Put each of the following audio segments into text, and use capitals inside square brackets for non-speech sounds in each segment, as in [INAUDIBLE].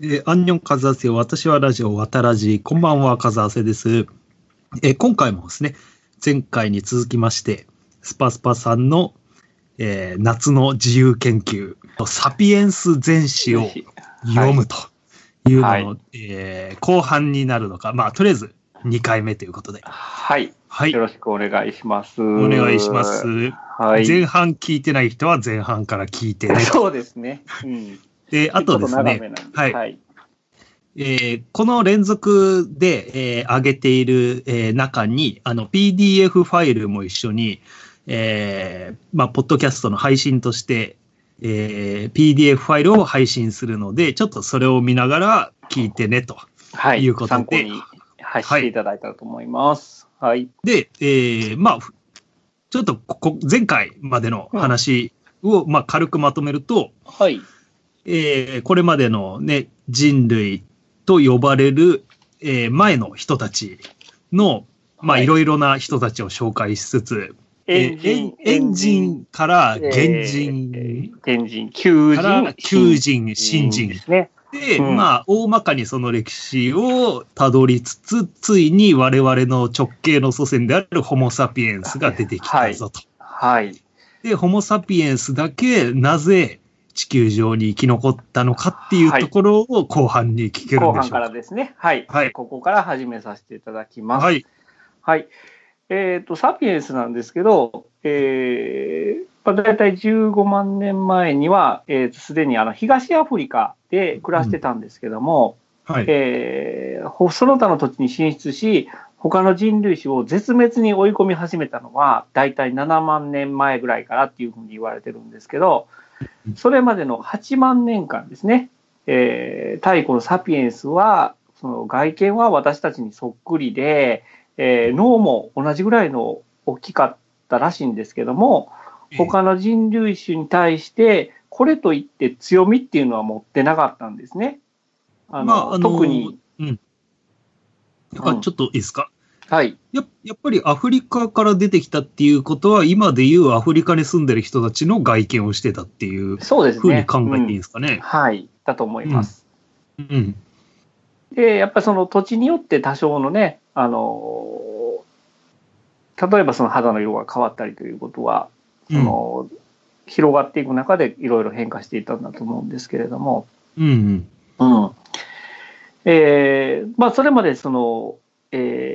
えー、アンニョンカズアセ私はラジオ、わたらじ、こんばんは、カズアセです。えー、今回もですね、前回に続きまして、スパスパさんの、えー、夏の自由研究、サピエンス全史を読むというのの、はい、えー、後半になるのか、まあ、とりあえず2回目ということで。はい。はい。よろしくお願いします。お願いします。はい。前半聞いてない人は前半から聞いてね。そうですね。うん。で、あとですね、はい。はい、えー、この連続で、えー、上げている、えー、中に、あの、PDF ファイルも一緒に、えー、まあ、ポッドキャストの配信として、えー、PDF ファイルを配信するので、ちょっとそれを見ながら聞いてね、ということで。参考に、はい、していただいたらと思います。はい。で、えー、まあ、ちょっとここ、前回までの話を、うん、まあ、軽くまとめると、はい。えー、これまでのね、人類と呼ばれる、えー、前の人たちの、まあ、いろいろな人たちを紹介しつつ、エンジン、エンジンから原人、えー、原人、求人、求人、新人。ですね。で、うん、まあ、大まかにその歴史をたどりつつ、ついに我々の直系の祖先であるホモ・サピエンスが出てきたぞと。はい。はい、で、ホモ・サピエンスだけなぜ地球上に生き残ったのかっていうところを後半に聞けるんでしょうか、後半からですね。はい。はい。ここから始めさせていただきます。はい。はい。えっ、ー、と、サピエンスなんですけど、えー、まあ、大体15万年前には、す、えー、で、にあの東アフリカで暮らしてたんですけども、うん、はいえー、その他の土地に進出し、他の人類種を絶滅に追い込み始めたのは、大体7万年前ぐらいからっていうふうに言われてるんですけど、それまでの8万年間ですね、えー、太古のサピエンスは、その外見は私たちにそっくりで、えー、脳も同じぐらいの大きかったらしいんですけども、他の人類種に対して、これといって強みっていうのは持ってなかったんですね。あの、まあ、あの特に。うん。だからちょっといいですか、はい。ややっぱりアフリカから出てきたっていうことは、今でいうアフリカに住んでる人たちの外見をしてたっていうそうですね。ふうに考えていいですかね。うん、はい。だと思います。うん。うん、で、やっぱりその土地によって多少のね、あの、例えばその肌の色が変わったりということは、その、うん、広がっていく中でいろいろ変化していったんだと思うんですけれども。うん、うん。うん。えー、まあ、それまでその、えー、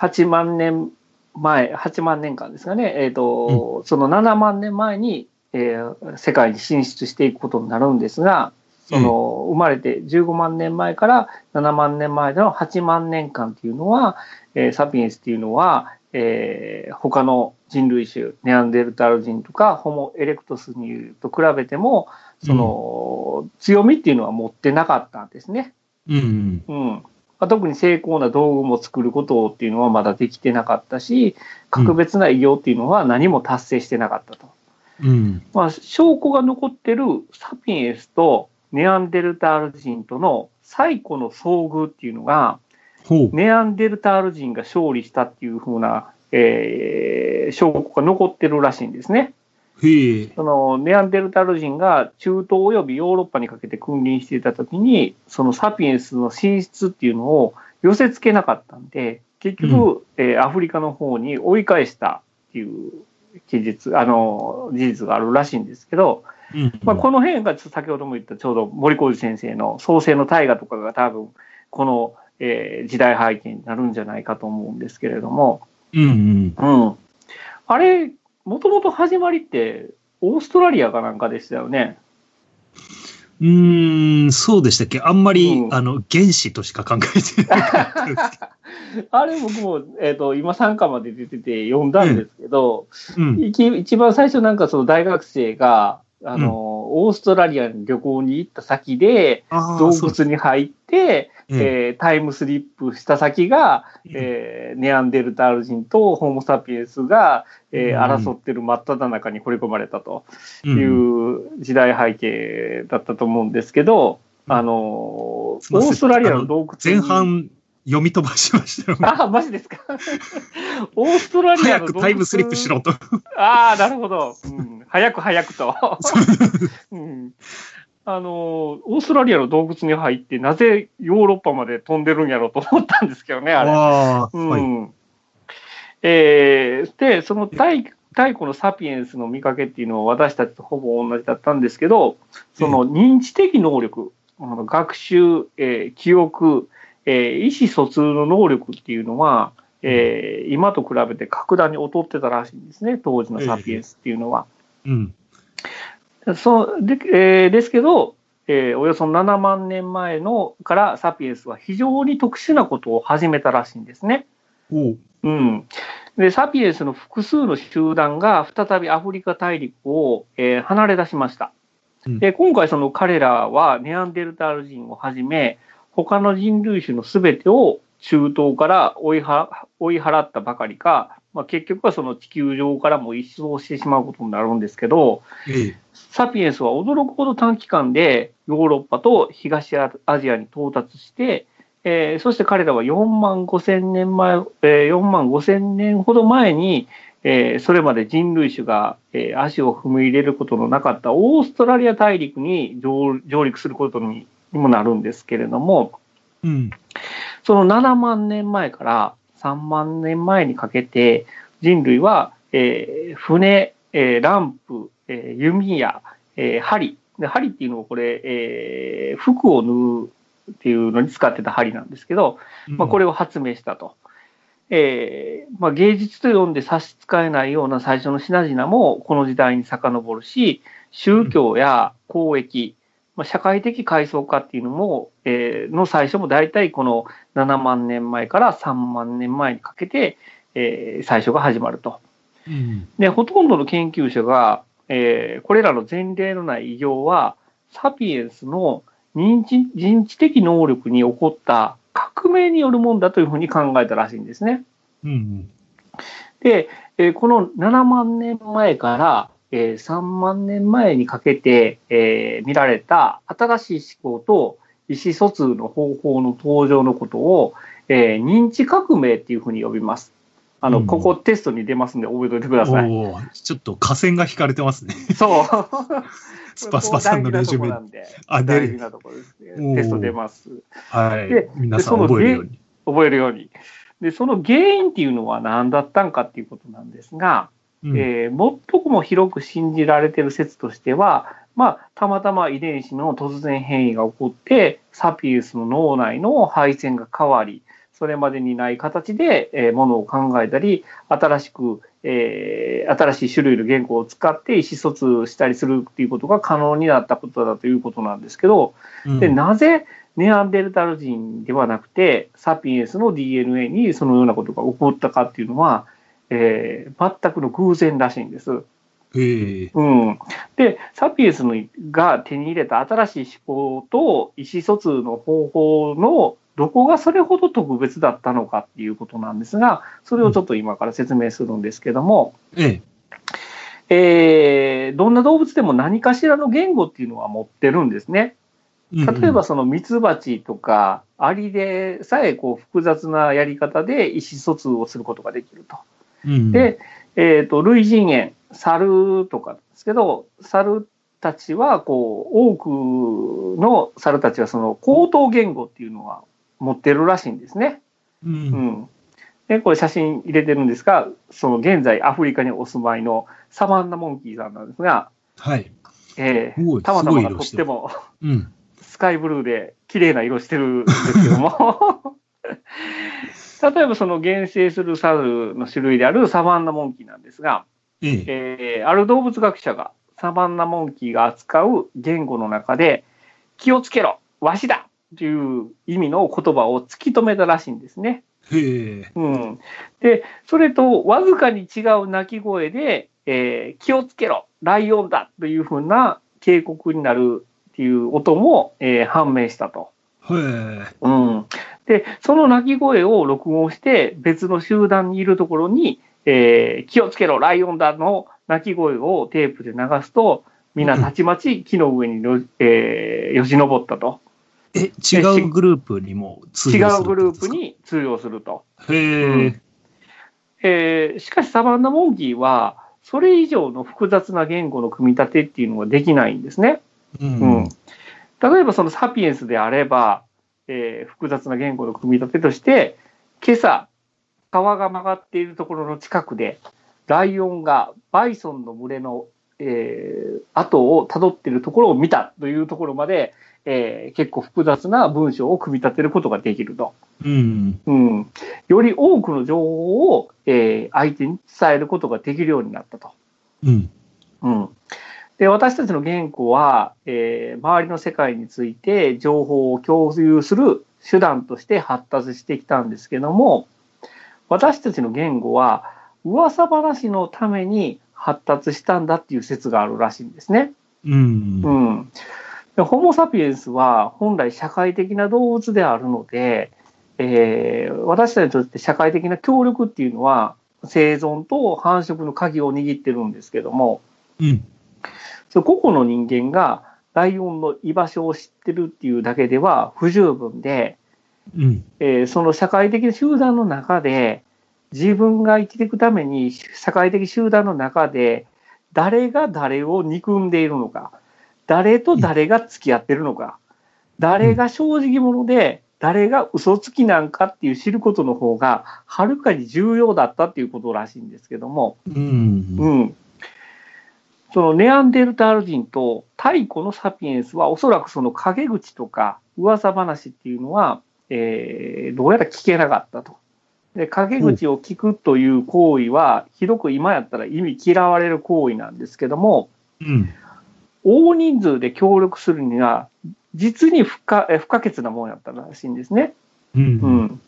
8万年前、8万年間ですかね、えっ、ー、と、うん、その7万年前に、えー、世界に進出していくことになるんですが、その、生まれて15万年前から7万年前での8万年間っていうのは、えー、サピエンスっていうのは、えー、他の人類種、ネアンデルタール人とか、ホモ・エレクトスにと比べても、その、うん、強みっていうのは持ってなかったんですね。うん、うん。まあ、特に精巧な道具も作ることっていうのはまだできてなかったし、格別な偉業っていうのは何も達成してなかったと。うん、まあ、証拠が残ってるサピエンスとネアンデルタール人との最古の遭遇っていうのが、ネアンデルタール人が勝利したっていうふうな、えー、証拠が残ってるらしいんですね。そのネアンデルタール人が中東およびヨーロッパにかけて君臨していた時にそのサピエンスの進出っていうのを寄せ付けなかったんで結局、うん、えー、アフリカの方に追い返したっていう記述あの事実があるらしいんですけど、うん、まあ、この辺が先ほども言ったちょうど森小路先生の創世の大河とかが多分この、えー、時代背景になるんじゃないかと思うんですけれども、うんうん、うん、あれもともと始まりって、オーストラリアかなんかでしたよね。うん、そうでしたっけ？あんまり、うん、あの、原子としか考えてない。[LAUGHS] あれ僕も、えっ、ー、と、今参加まで出てて読んだんですけど、うん。うん、一番最初なんかその大学生が、あの、オーストラリアに旅行に行った先で、洞窟に入って、えー、タイムスリップした先が、えー、ネアンデルタール人とホモ・サピエンスが、えー、争ってる真っ只中に掘り込まれたという時代背景だったと思うんですけど、あのオーストラリアの洞窟前半読み飛ばしましたよ、ね。あ、マジですか？[LAUGHS] オーストラリアの早くタイムスリップしろと。ああ、なるほど。うん、早く早くと。[LAUGHS] うんあの、オーストラリアの洞窟に入って、なぜヨーロッパまで飛んでるんやろうと思ったんですけどね、あれ。あうん、はい、えー、で、その太太古のサピエンスの見かけっていうのは私たちとほぼ同じだったんですけど、その認知的能力、あの学習、えー、記憶、えー、意思疎通の能力っていうのは、えー、今と比べて格段に劣ってたらしいんですね、当時のサピエンスっていうのは。えー、うんそうで,、えー、ですけど、えー、およそ7万年前のからサピエンスは非常に特殊なことを始めたらしいんですね。うん、でサピエンスの複数の集団が再びアフリカ大陸を、えー、離れ出しました。で今回その彼らはネアンデルタール人をはじめ他の人類種のすべてを中東から追いは追い払ったばかりか、まあ、結局はその地球上からも一掃してしまうことになるんですけど、ええ、サピエンスは驚くほど短期間でヨーロッパと東アジアに到達して、えー、そして彼らは4万5千年前、えー、4万5千年ほど前に、えー、それまで人類種が、えー、足を踏み入れることのなかったオーストラリア大陸に上上陸することにもなるんですけれども、うん、その7万年前から3万年前にかけて人類は、えー、船、えー、ランプ、えー、弓や、えー、針で針っていうのはこれ、えー、服を縫うっていうのに使ってた針なんですけど、まあ、これを発明したと。えーまあ、芸術と呼んで差し支えないような最初の品々もこの時代に遡るし宗教や交易、まあ、社会的階層化っていうのも、えー、の最初も大体この7万年前から3万年前にかけて、えー、最初が始まると。でほとんどの研究者が、えー、これらの前例のない異常はサピエンスの認知人知的能力に起こった革命によるもんだというふうに考えたらしいんですね。うん、で、えー、この7万年前からえー、3万年前にかけて、えー、見られた新しい思考と意思疎通の方法の登場のことを、えー、認知革命っていうふうに呼びます。あの、うん、ここテストに出ますんで覚えておいてください。ちょっと下線が引かれてますね。そう。[LAUGHS] スパスパさんのレジュメ。あ、大事なところですね。テスト出ます。はい。で、皆さん覚えるように。覚えるように。で、その原因っていうのは何だったんかっていうことなんですが、うん、えー、最も広く信じられている説としては、まあ、たまたま遺伝子の突然変異が起こって、サピエスの脳内の配線が変わり、それまでにない形で、えー、ものを考えたり、新しく、えー、新しい種類の言語を使って意思疎通したりするっていうことが可能になったことだということなんですけど、うん、でなぜネアンデルタル人ではなくて、サピエンスの DNA にそのようなことが起こったかっていうのは、えー、全くの偶然らしいんです。えーうん、でサピエンスが手に入れた新しい思考と意思疎通の方法のどこがそれほど特別だったのかっていうことなんですがそれをちょっと今から説明するんですけども、ええ。ー、どんな動物でも何かしらの言語っていうのは持ってるんですね。例えばそのミツバチとかアリでさえこう複雑なやり方で意思疎通をすることができると。で、えっ、ー、と、類人猿、猿とかですけど、猿たちは、こう、多くの猿たちはその口頭言語っていうのは持ってるらしいんですね。うん、うん。で、これ写真入れてるんですが、その現在アフリカにお住まいのサバンナモンキーさんなんですが、はい。えー、たまたまがとっても、うん、スカイブルーで綺麗な色してるんですけども [LAUGHS] 例えばその原生する猿の種類であるサバンナモンキーなんですが、ええ。えー、ある動物学者がサバンナモンキーが扱う言語の中で、気をつけろ、わしだという意味の言葉を突き止めたらしいんですね。へうん、で、それとわずかに違う鳴き声で、えー、気をつけろ、ライオンだというふうな警告になるっていう音も、えー、判明したと。へうん、で、その鳴き声を録音して、別の集団にいるところに、えー、気をつけろ、ライオンだの鳴き声をテープで流すと、みんなたちまち木の上にの、えー、よじ登ったと。え、違うグループにも通用する違うグループに通用すると。へえ、うん、えー、しかしサバンナモンキーは、それ以上の複雑な言語の組み立てっていうのができないんですね。うん。うん、例えばそのサピエンスであれば、えー、複雑な言語の組み立てとして、今朝、川が曲がっているところの近くで、ライオンがバイソンの群れの、えー、後をたどっているところを見たというところまで、えー、結構複雑な文章を組み立てることができると。うん、うん、より多くの情報を、えー、相手に伝えることができるようになったと。うん、うん、で私たちの言語は、えー、周りの世界について情報を共有する手段として発達してきたんですけども私たちの言語は噂話のために発達したんだっていう説があるらしいんですね。うん、うん。ホモ・サピエンスは本来社会的な動物であるので、えー、私たちにとって社会的な協力っていうのは生存と繁殖の鍵を握ってるんですけども、うん、そ個々の人間がライオンの居場所を知ってるっていうだけでは不十分で、うん。えー、その社会的な集団の中で自分が生きていくために社会的集団の中で誰が誰を憎んでいるのか誰と誰が付き合ってるのか誰が正直者で誰が嘘つきなんかっていう知ることの方がはるかに重要だったっていうことらしいんですけども、うん、うん、そのネアンデルタール人と太古のサピエンスはおそらくその陰口とか噂話っていうのは、えー、どうやら聞けなかったと。で陰口を聞くという行為は、ひどく今やったら意味嫌われる行為なんですけども、うん、大人数で協力するには実に不可不可欠なものやったらしいんですね。うん、うん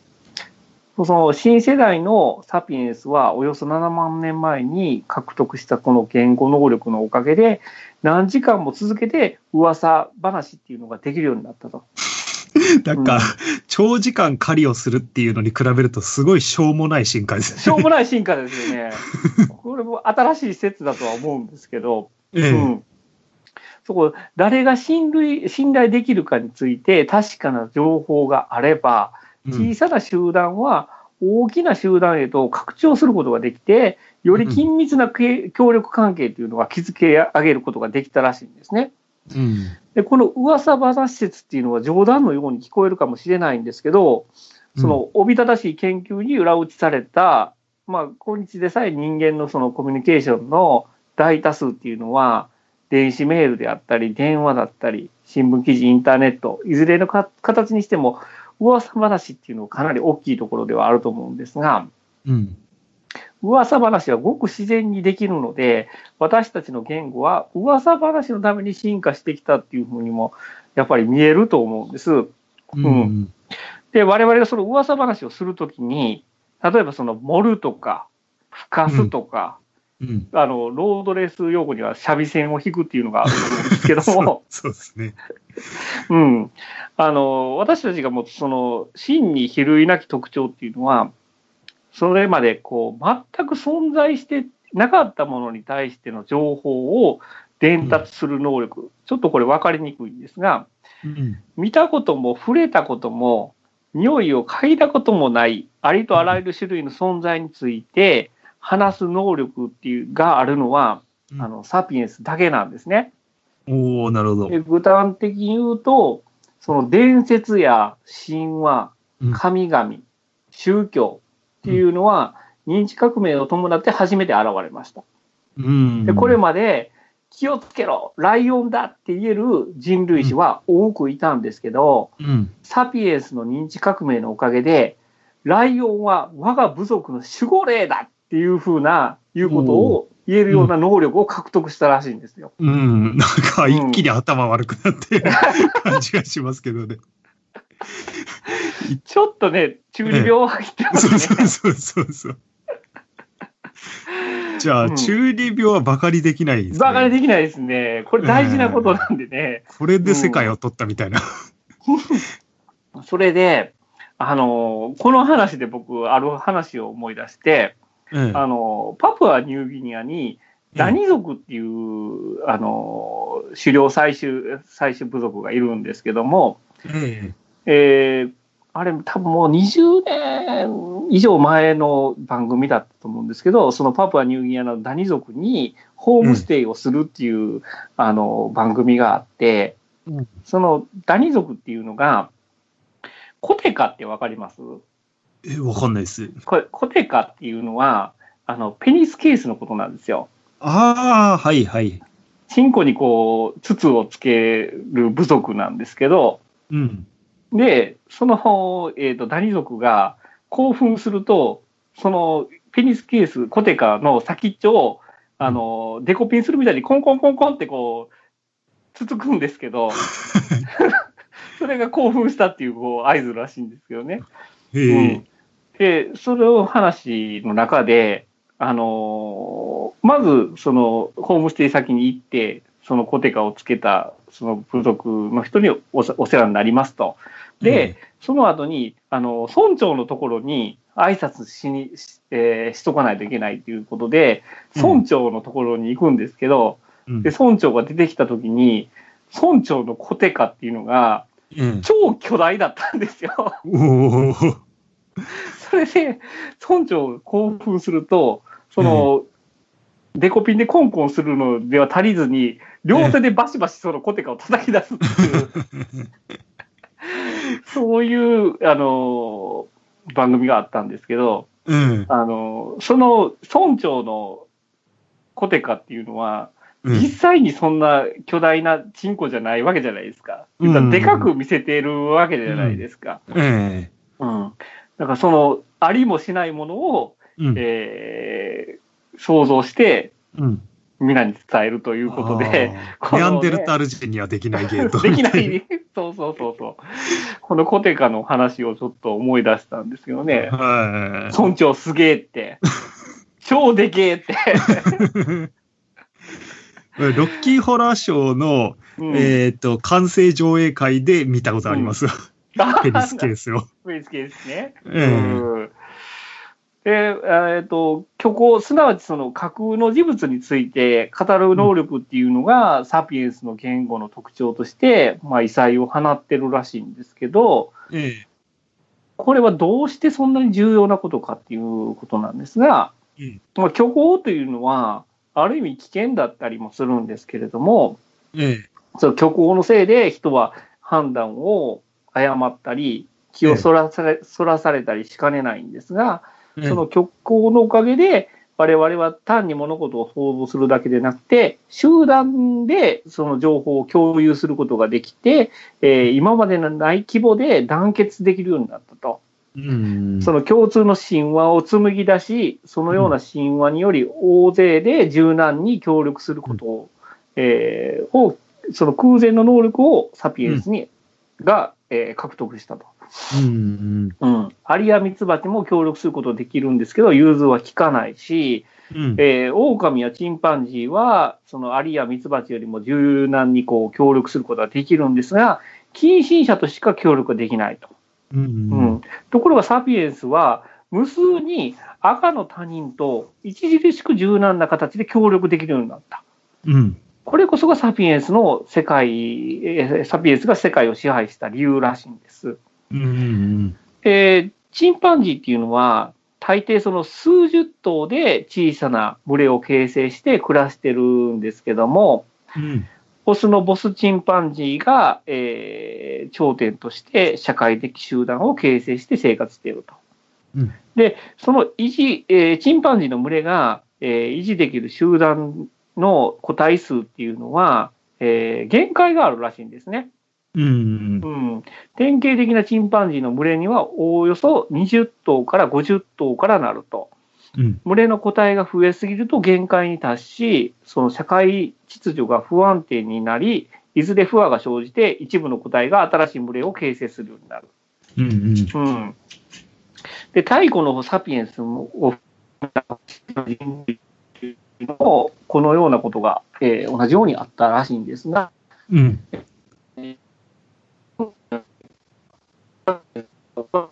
その新世代のサピエンスはおよそ7万年前に獲得したこの言語能力のおかげで何時間も続けて噂話っていうのができるようになったと。[LAUGHS] なんか、うん、長時間狩りをするっていうのに比べるとすごいしょうもない進化ですね。しょうもない進化ですよね。これも新しい説だとは思うんですけど、ええ、うん、そこ誰が信頼信頼できるかについて確かな情報があれば、小さな集団は大きな集団へと拡張することができて、より緊密な協力関係というのが築き上げることができたらしいんですね。うん、でこの噂話説っていうのは冗談のように聞こえるかもしれないんですけど、そのおびただしい研究に裏打ちされた、まあ、今日でさえ人間のそのコミュニケーションの大多数っていうのは、電子メールであったり、電話だったり、新聞記事、インターネット、いずれの形にしても、噂話っていうのはかなり大きいところではあると思うんですが、うん、噂話はごく自然にできるので、私たちの言語は噂話のために進化してきたっていうふうにも、やっぱり見えると思うんです。うん、で、我々がその噂話をするときに、例えばその盛るとか、吹かすとか、うん、あの、ロードレース用語には三味線を弾くっていうのがあると思うんですけども。[LAUGHS] そうですね。うん。あの、私たちがもうその、真に比類なき特徴っていうのは、それまでこう、全く存在してなかったものに対しての情報を伝達する能力。うん、ちょっとこれ分かりにくいんですが、うん、見たことも触れたことも、匂いを嗅いだこともない、ありとあらゆる種類の存在について、話す能力っていうがあるのは、うん、あのサピエンスだけなんですね。おおなるほど。具体的に言うと、その伝説や神話、神々、うん、宗教っていうのは、認知革命を伴って初めて現れました。うん、でこれまで気をつけろライオンだって言える人類史は多くいたんですけど、うん、サピエンスの認知革命のおかげでライオンは我が部族の守護霊だっていうふうな、いうことを言えるような能力を獲得したらしいんですよ。うん、なんか一気に頭悪くなってる [LAUGHS] 感じがしますけどね。ちょっとね、中二病入ってますね。そうそうそうそう。じゃあ、うん、中二病はバカにできないですね。バカにできないですね。これ大事なことなんでね。これで世界を取ったみたいな。うん、それで、あの、この話で僕、ある話を思い出して、うん、あの、パプアニューギニアに、ダニ族っていう、うん、あの、狩猟採集、採集部族がいるんですけども、うん、えー、あれ多分もう20年以上前の番組だったと思うんですけど、そのパプアニューギニアのダニ族にホームステイをするっていう、うん、あの番組があって、うん、そのダニ族っていうのが、コテカってわかります？え、わかんないです。これ、コテカっていうのは、あの、ペニスケースのことなんですよ。ああ、はいはい。チンコにこう、筒をつける部族なんですけど、うん。で、その、えっ、ー、と、ダニ族が興奮すると、その、ペニスケース、コテカの先っちょを、あの、デコピンするみたいにコンコンコンコンってこう、つつくんですけど、[LAUGHS] それが興奮したっていうこう合図らしいんですけどね。うん、で、それを話の中で、あのー、まず、その、ホームステイ先に行って、そのコテカをつけた、その部族の人にお世話になりますと。で、うん、その後に、あの、村長のところに挨拶しに、えー、しとかないといけないということで、村長のところに行くんですけど、うん、で、村長が出てきたときに、村長のコテカっていうのが、超巨大だったんですよ。それで、村長が興奮すると、その、デコピンでコンコンするのでは足りずに、両手でバシバシそのコテカを叩き出すっていう、そういう、あの、番組があったんですけど、うん、あの、その村長のコテカっていうのは、実際にそんな巨大なチンコじゃないわけじゃないですか。うん、でかく見せてるわけじゃないですか。うん。うん。だからその、ありもしないものを、うん、えー、想像して、うん、皆に伝えるということで、[LAUGHS] ね、ネアンデルタール人にはできないゲート。できない、そうそうそうそう。このコテカの話をちょっと思い出したんですけどね。はい。村長すげえって。[LAUGHS] 超でけえって。[LAUGHS] ロッキーホラーショーの、うん、えっ、ー、と、完成上映会で見たことあります。うん、ペニスケースを。ペニスケースね。うん。で、えっ、ー、と、虚構、すなわちその架空の事物について語る能力っていうのが、うん、サピエンスの言語の特徴として、まあ、異彩を放ってるらしいんですけど、ええ、これはどうしてそんなに重要なことかっていうことなんですが、うん、まあ、虚構というのは、ある意味危険だったりもするんですけれども、ええ、その虚構のせいで人は判断を誤ったり、気をそらされ,、そらされたりしかねないんですが、その虚構のおかげで、我々は単に物事を想像するだけでなくて、集団でその情報を共有することができて、えー、今までのない規模で団結できるようになったと。その共通の神話を紡ぎ出し、そのような神話により大勢で柔軟に協力することを、えー、をその空前の能力をサピエンスに、うん、が、えー、獲得したと。うんうん、アリアミツバチも協力することできるんですけど、融通は効かないし、うん、えー、狼やチンパンジーは、そのアリやミツバチよりも柔軟にこう協力することができるんですが、近親者としか協力できないと。うん、うん、ところがサピエンスは、無数に赤の他人と著しく柔軟な形で協力できるようになった。うん、これこそがサピエンスの世界、サピエンスが世界を支配した理由らしいんです。うんうん、えー、チンパンジーっていうのは、大抵その数十頭で小さな群れを形成して暮らしてるんですけども、うん、オスのボスチンパンジーが、えー、頂点として社会的集団を形成して生活していると。うん、で、その維持、えー、チンパンジーの群れが、えー、維持できる集団の個体数っていうのは、えー、限界があるらしいんですね。うん、うん、典型的なチンパンジーの群れにはおおよそ20頭から50頭からなると。うん、群れの個体が増えすぎると限界に達し、その社会秩序が不安定になり、いずれ不和が生じて一部の個体が新しい群れを形成するようになる。うんうん、で、太古のサピエンスをもこのようなことが、えー、同じようにあったらしいんですが、うん、あ、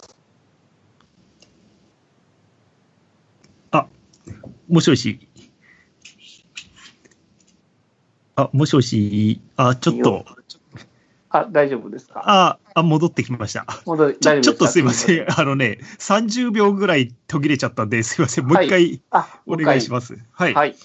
もしもし。あ、もしもし。あ、ちょっと。あ、大丈夫ですか？あ、あ戻ってきました。戻ちょちょっとすいません。あのね、30秒ぐらい途切れちゃったんで、すいません。もう一回、お願いします。はい。はい。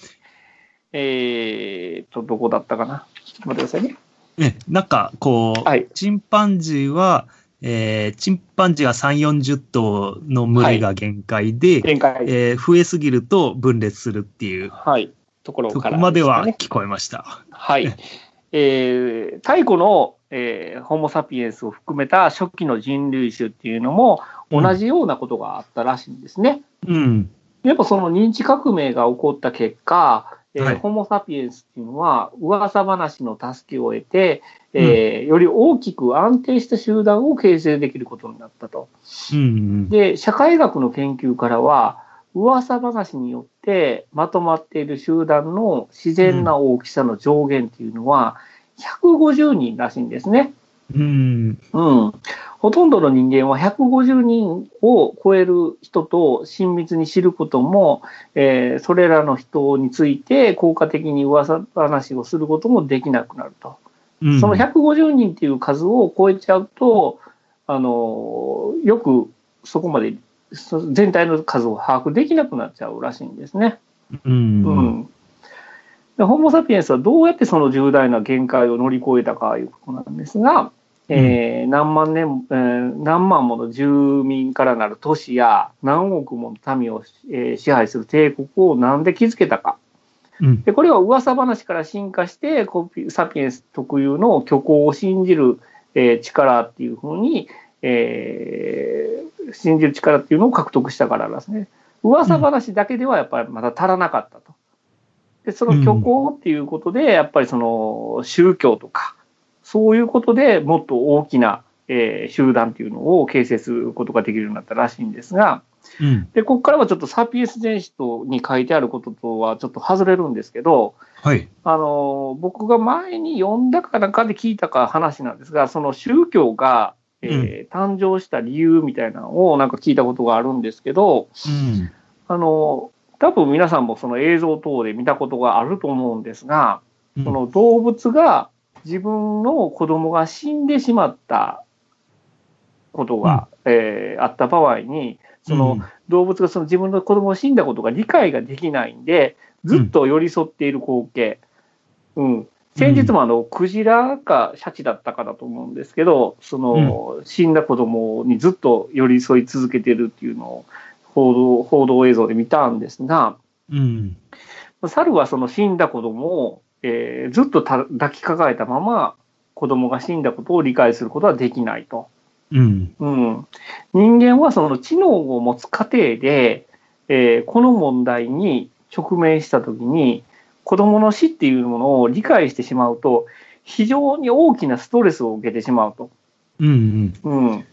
えーと、どこだったかな？ちょっと待ってくださいね。ね、なんか、こう、はい、チンパンジーは、えー、チンパンジーが3、40頭の群れが限界で、はい、限界えー、増えすぎると分裂するっていう、はい、ところから、ね、そこまでは聞こえました。はい。えー、太古の、えー、ホモ・サピエンスを含めた初期の人類種っていうのも同じようなことがあったらしいんですね。うん。やっぱその認知革命が起こった結果、えー、はい、ホモ・サピエンスっていうのは噂話の助けを得て、えー、より大きく安定した集団を形成できることになったと。うん、うん、で、社会学の研究からは、噂話によってまとまっている集団の自然な大きさの上限っていうのは150人らしいんですね。うん、うん。ほとんどの人間は150人を超える人と親密に知ることも、えー、それらの人について効果的に噂話をすることもできなくなると。うん、その150人っていう数を超えちゃうと、あの、よくそこまで全体の数を把握できなくなっちゃうらしいんですね。うん、うんでホモ・サピエンスはどうやってその重大な限界を乗り越えたかいうことなんですが、うん、えー、何万年、えー、何万もの住民からなる都市や何億もの民を、えー、支配する帝国を何で築けたか。うん、でこれは噂話から進化してサピエンス特有の虚構を信じる、えー、力っていうふうに、えー、信じる力っていうのを獲得したからですね。噂話だけではやっぱりまだ足らなかったと。で、その虚構っていうことで、やっぱりその宗教とか、そういうことでもっと大きな、えー、集団っていうのを形成することができるようになったらしいんですが、うん、で、ここからはちょっとサピエンス全史とに書いてあることとはちょっと外れるんですけど、はい。あの、僕が前に読んだかなんかで聞いたか話なんですが、その宗教が、えー、誕生した理由みたいなのをなんか聞いたことがあるんですけど、うん、あの、多分皆さんもその映像等で見たことがあると思うんですが、その動物が自分の子供が死んでしまったことが、うん、えー、あった場合に、その動物がその自分の子供が死んだことが理解ができないんで、ずっと寄り添っている光景。うん。先日もあの、クジラかシャチだったかだと思うんですけど、その、死んだ子供にずっと寄り添い続けてるっていうのを、報道報道映像で見たんですが、うん、猿はその死んだ子供を、えー、ずっと抱きかかえたまま子供が死んだことを理解することはできないと。うん、うん、人間はその知能を持つ過程で、えー、この問題に直面したときに子供の死っていうものを理解してしまうと非常に大きなストレスを受けてしまうと。うん、うん、うん、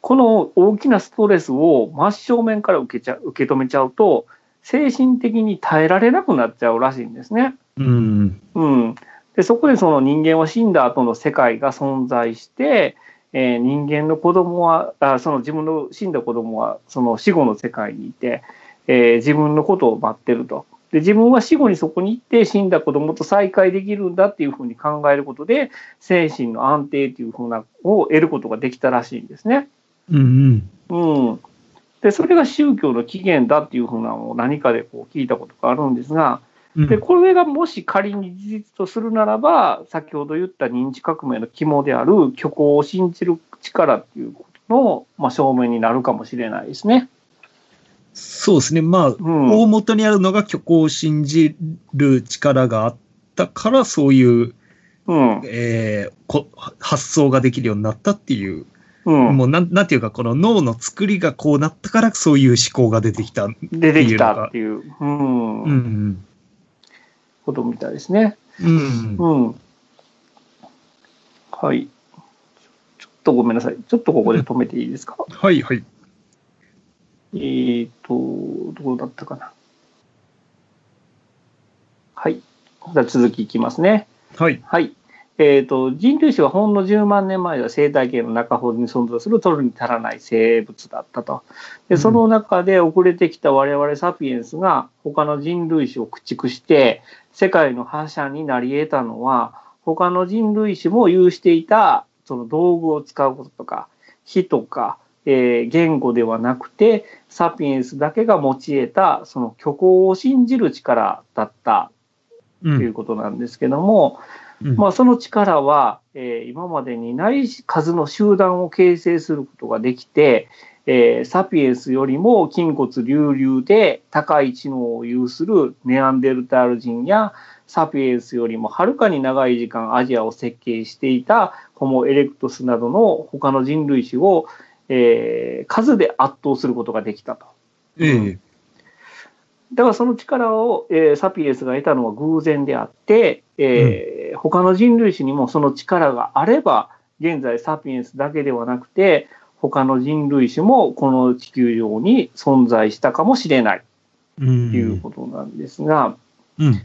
この大きなストレスを真正面から受けちゃ受け止めちゃうと、精神的に耐えられなくなっちゃうらしいんですね。うん。うん。で、そこでその人間は死んだ後の世界が存在して、えー、人間の子供はあ、その自分の死んだ子供はその死後の世界にいて、えー、自分のことを待ってると。で、自分は死後にそこに行って死んだ子供と再会できるんだっていうふうに考えることで、精神の安定っていうふうなを得ることができたらしいんですね。うんうん。うん。で、それが宗教の起源だっていうふうなのを何かでこう聞いたことがあるんですが、で、これがもし仮に事実とするならば、先ほど言った認知革命の肝である虚構を信じる力っていうことの、まあ、証明になるかもしれないですね。そうですね。まあ、うん、大元にあるのが虚構を信じる力があったから、そういう、うん、えー、発想ができるようになったっていううん、もうなん、なんていうか、この脳の作りがこうなったから、そういう思考が出てきた出てきたっていう、うん。うん。ことみたいですね。うん。うん。はい。ちょっとごめんなさい。ちょっとここで止めていいですか？[LAUGHS] はい、はい。えっ、ー、と、どこだったかな？はい。じゃ続きいきますね。はい。はい。えーと、人類史はほんの10万年前は生態系の中ほどに存在する取るに足らない生物だったと。でその中で遅れてきた我々サピエンスが他の人類史を駆逐して世界の覇者になり得たのは他の人類史も有していたその道具を使うこととか火とか、えー、言語ではなくてサピエンスだけが用いたその虚構を信じる力だった。いうことなんですけども、うん、まあ、その力は、えー、今までにない数の集団を形成することができて、えー、サピエンスよりも筋骨隆々で高い知能を有するネアンデルタール人やサピエンスよりもはるかに長い時間アジアを設計していたホモ・エレクトスなどの他の人類種を、えー、数で圧倒することができたと。ええ、だからその力を、えー、サピエンスが得たのは偶然であって、えー、うん、他の人類種にもその力があれば現在サピエンスだけではなくて他の人類種もこの地球上に存在したかもしれない。ということなんですが、うん、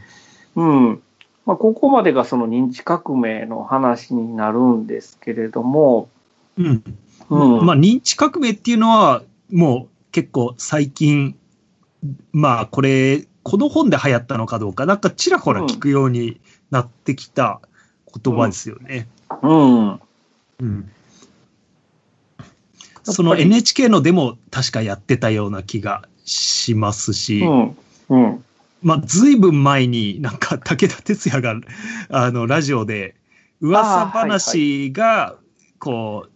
うん。まあ、ここまでがその認知革命の話になるんですけれども、うん、うん、まあ、認知革命っていうのはもう結構最近まあこれこの本で流行ったのかどうかなんかちらほら聞くようになってきた言葉ですよね。うん、うん。うん。その NHK のでも確かやってたような気がしますし、うん。うん、まあ、ずいぶん前になんか武田鉄矢があのラジオで噂話がこ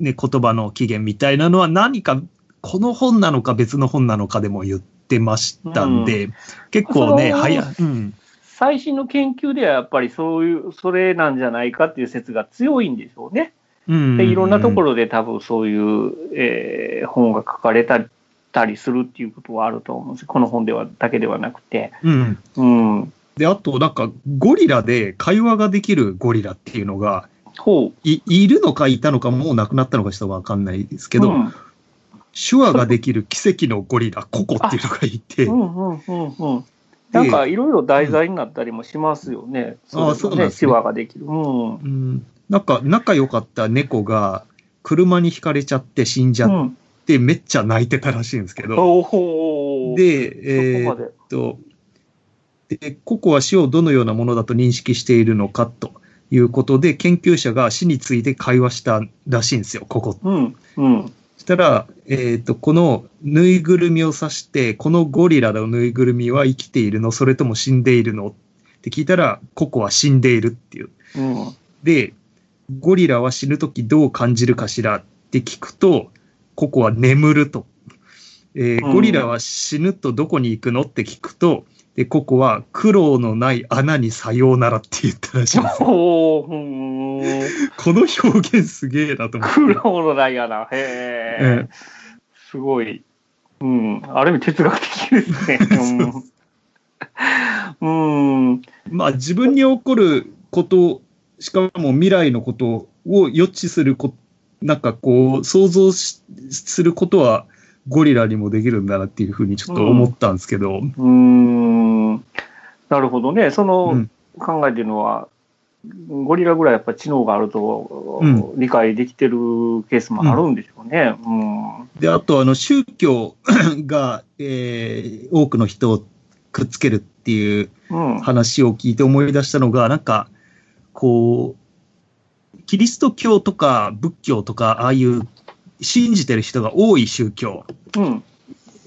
う、ね、言葉の起源みたいなのは何かこの本なのか別の本なのかでも言ってましたんで、うん、結構ね、早、うん、最新の研究ではやっぱりそういう、それなんじゃないかっていう説が強いんでしょうね。でいろんなところで多分そういう、えー、本が書かれたりたりするっていうことはあると思うんですこの本ではだけではなくて。うん。うん、で、あと、なんか、ゴリラで会話ができるゴリラっていうのが、ほういいるのかいたのか、もう亡くなったのかちょっとわかんないですけど、うん、手話ができる奇跡のゴリラ、ココっていうのがいて。うんうんうんうん。なんかいろいろ題材になったりもしますよね。うん、ああ、そうですね。手話ができる。うん。うん、なんか仲良かった猫が車にひかれちゃって死んじゃって、めっちゃ泣いてたらしいんですけど。で、えー、っと、で、ココは死をどのようなものだと認識しているのかということで、研究者が死について会話したらしいんですよ、ここ。うん。うん。たら、えっ、と、このぬいぐるみを指して、このゴリラのぬいぐるみは生きているの？それとも死んでいるの？って聞いたら、ココは死んでいるっていう。うん、で、ゴリラは死ぬときどう感じるかしらって聞くと、ココは眠ると。えー、ゴリラは死ぬとどこに行くの？って聞くと、で、ココは苦労のない穴にさようならって言ったらしいです。この表現すげえなと思って。苦労のない穴。へえ。すごい。うん。ある意味哲学的ですね。[LAUGHS] うん。うん、まあ自分に起こることしかも未来のことを予知するこ、なんかこう、想像することはゴリラにもできるんだなっていうふうにちょっと思ったんですけど。うん、んなるほどね。その考えてるのは、うん、ゴリラぐらいやっぱ知能があると理解できてるケースもあるんでしょうね。うん、うん、で、あと、あの、宗教 [COUGHS] が、えー、多くの人をくっつけるっていう話を聞いて思い出したのが、なんか、こう、キリスト教とか仏教とか、ああいう信じてる人が多い宗教、うん、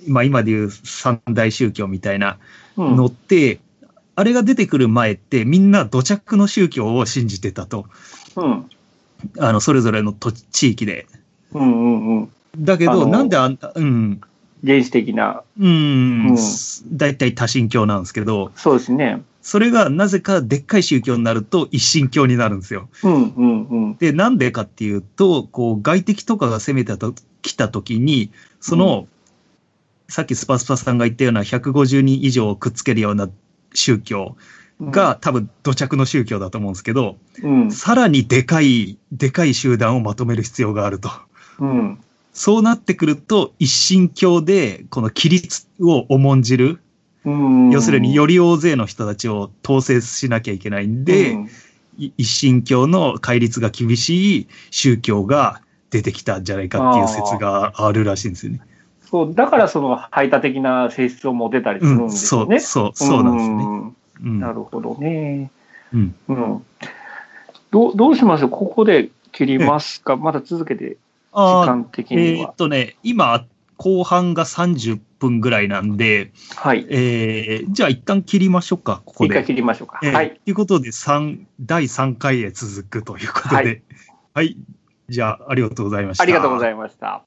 まあ今でいう三大宗教みたいなのって、うん、あれが出てくる前ってみんな土着の宗教を信じてたと。うん、あの、それぞれの土地域で。うんうんうん。だけど、なんであんた、うん。原始的な。うん。大、体、多神教なんですけど。そうですね。それがなぜかでっかい宗教になると一神教になるんですよ。うんうんうん、で、なんでかっていうと、こう、外敵とかが攻めてきたときに、その、うん、さっきスパスパさんが言ったような150人以上をくっつけるような宗教が、うん、多分土着の宗教だと思うんですけど、うん、さらにでかい、でかい集団をまとめる必要があると。うん、そうなってくると、一神教で、この規律を重んじる、要するにより大勢の人たちを統制しなきゃいけないんで、うん、一神教の戒律が厳しい宗教が出てきたんじゃないかっていう説があるらしいんですよね。そうだからその排他的な性質を持てたりするんですよね。うん、そうそうそうなんですね。うん、なるほどね。うん。うん。どどうしましょう？ここで切りますか？まだ続けて、時間的には。えー、っとね、今、後半が30分ぐらいなんで、はい。えー、じゃあ一旦切りましょうか、ここで。一回切りましょうか。えー、はい。ということで、三第3回へ続くということで、はい、はい。じゃあ、ありがとうございました。ありがとうございました。